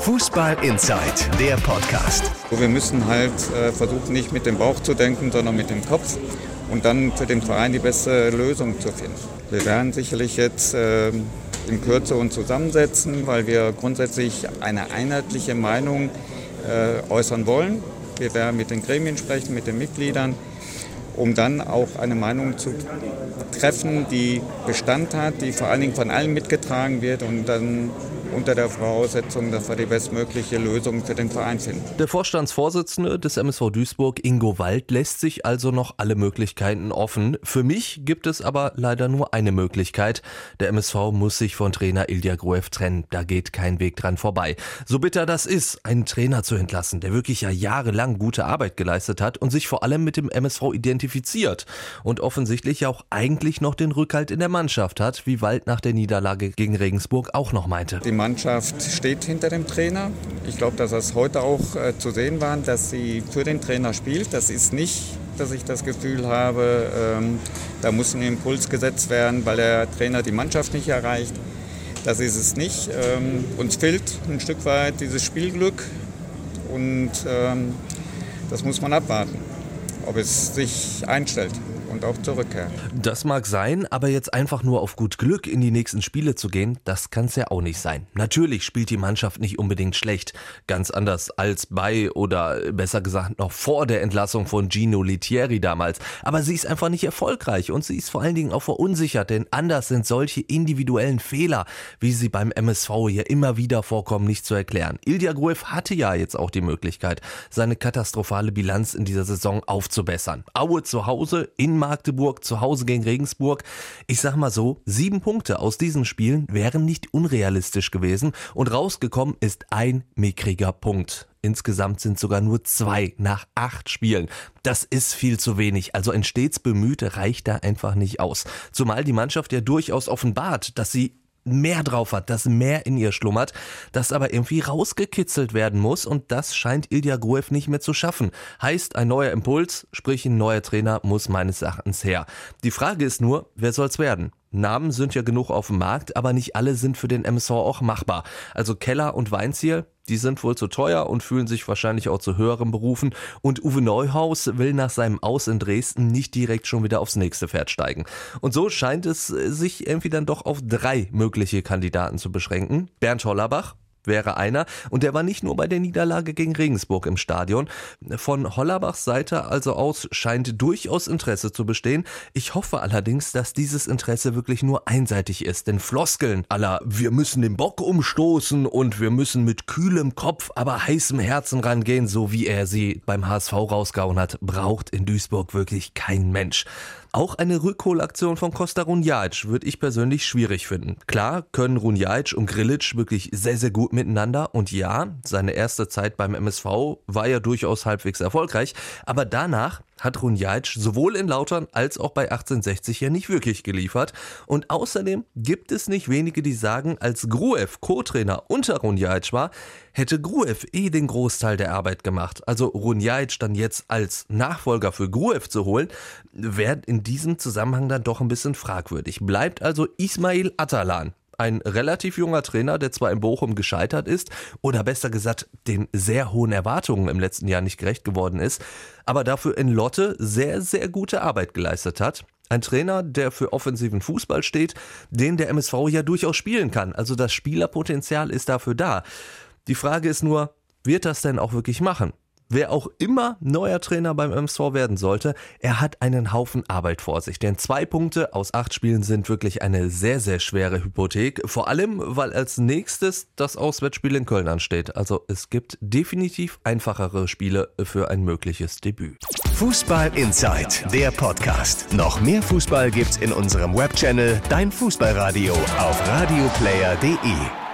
Fußball Inside, der Podcast. Wir müssen halt äh, versuchen, nicht mit dem Bauch zu denken, sondern mit dem Kopf und dann für den Verein die beste Lösung zu finden. Wir werden sicherlich jetzt äh, in Kürze uns zusammensetzen, weil wir grundsätzlich eine einheitliche Meinung äh, äußern wollen. Wir werden mit den Gremien sprechen, mit den Mitgliedern, um dann auch eine Meinung zu treffen, die Bestand hat, die vor allen Dingen von allen mitgetragen wird und dann unter der Voraussetzung, dass wir die bestmögliche Lösung für den Verein finden. Der Vorstandsvorsitzende des MSV Duisburg, Ingo Wald, lässt sich also noch alle Möglichkeiten offen. Für mich gibt es aber leider nur eine Möglichkeit. Der MSV muss sich von Trainer Ilja Gruev trennen. Da geht kein Weg dran vorbei. So bitter das ist, einen Trainer zu entlassen, der wirklich ja jahrelang gute Arbeit geleistet hat und sich vor allem mit dem MSV identifiziert und offensichtlich auch eigentlich noch den Rückhalt in der Mannschaft hat, wie Wald nach der Niederlage gegen Regensburg auch noch meinte. Die Mannschaft steht hinter dem Trainer. Ich glaube, dass das heute auch äh, zu sehen war, dass sie für den Trainer spielt. Das ist nicht, dass ich das Gefühl habe, ähm, da muss ein Impuls gesetzt werden, weil der Trainer die Mannschaft nicht erreicht. Das ist es nicht. Ähm, uns fehlt ein Stück weit dieses Spielglück und ähm, das muss man abwarten, ob es sich einstellt und auch zurückkehren. Das mag sein, aber jetzt einfach nur auf gut Glück in die nächsten Spiele zu gehen, das kann es ja auch nicht sein. Natürlich spielt die Mannschaft nicht unbedingt schlecht, ganz anders als bei oder besser gesagt noch vor der Entlassung von Gino Litieri damals, aber sie ist einfach nicht erfolgreich und sie ist vor allen Dingen auch verunsichert, denn anders sind solche individuellen Fehler, wie sie beim MSV hier immer wieder vorkommen, nicht zu erklären. Ildia Gruev hatte ja jetzt auch die Möglichkeit, seine katastrophale Bilanz in dieser Saison aufzubessern. Aue zu Hause in Magdeburg, zu Hause gegen Regensburg. Ich sag mal so, sieben Punkte aus diesen Spielen wären nicht unrealistisch gewesen und rausgekommen ist ein mickriger Punkt. Insgesamt sind sogar nur zwei nach acht Spielen. Das ist viel zu wenig. Also ein stets Bemühte reicht da einfach nicht aus. Zumal die Mannschaft ja durchaus offenbart, dass sie mehr drauf hat, dass mehr in ihr schlummert, das aber irgendwie rausgekitzelt werden muss und das scheint Ilya Gruev nicht mehr zu schaffen. Heißt, ein neuer Impuls, sprich ein neuer Trainer muss meines Erachtens her. Die Frage ist nur, wer soll's werden? Namen sind ja genug auf dem Markt, aber nicht alle sind für den MSV auch machbar. Also Keller und Weinziel, die sind wohl zu teuer und fühlen sich wahrscheinlich auch zu höheren Berufen. Und Uwe Neuhaus will nach seinem Aus in Dresden nicht direkt schon wieder aufs nächste Pferd steigen. Und so scheint es sich irgendwie dann doch auf drei mögliche Kandidaten zu beschränken. Bernd Hollerbach, wäre einer. Und der war nicht nur bei der Niederlage gegen Regensburg im Stadion. Von Hollerbachs Seite also aus scheint durchaus Interesse zu bestehen. Ich hoffe allerdings, dass dieses Interesse wirklich nur einseitig ist. Denn Floskeln aller wir müssen den Bock umstoßen und wir müssen mit kühlem Kopf, aber heißem Herzen rangehen, so wie er sie beim HSV rausgehauen hat, braucht in Duisburg wirklich kein Mensch. Auch eine Rückholaktion von Costa Runjaic würde ich persönlich schwierig finden. Klar können Runjaic und Grilic wirklich sehr, sehr gut miteinander und ja, seine erste Zeit beim MSV war ja durchaus halbwegs erfolgreich, aber danach hat Runjaic sowohl in Lautern als auch bei 1860 ja nicht wirklich geliefert. Und außerdem gibt es nicht wenige, die sagen, als Gruev Co-Trainer unter Runjaic war, hätte Gruev eh den Großteil der Arbeit gemacht. Also Runjaic dann jetzt als Nachfolger für Gruev zu holen, wäre in diesem Zusammenhang dann doch ein bisschen fragwürdig. Bleibt also Ismail Atalan ein relativ junger Trainer, der zwar in Bochum gescheitert ist oder besser gesagt den sehr hohen Erwartungen im letzten Jahr nicht gerecht geworden ist, aber dafür in Lotte sehr, sehr gute Arbeit geleistet hat. Ein Trainer, der für offensiven Fußball steht, den der MSV ja durchaus spielen kann. Also das Spielerpotenzial ist dafür da. Die Frage ist nur, wird das denn auch wirklich machen? Wer auch immer neuer Trainer beim MSV werden sollte, er hat einen Haufen Arbeit vor sich. Denn zwei Punkte aus acht Spielen sind wirklich eine sehr, sehr schwere Hypothek. Vor allem, weil als nächstes das Auswärtsspiel in Köln ansteht. Also es gibt definitiv einfachere Spiele für ein mögliches Debüt. Fußball Inside, der Podcast. Noch mehr Fußball gibt's in unserem Webchannel Dein Fußballradio auf radioplayer.de.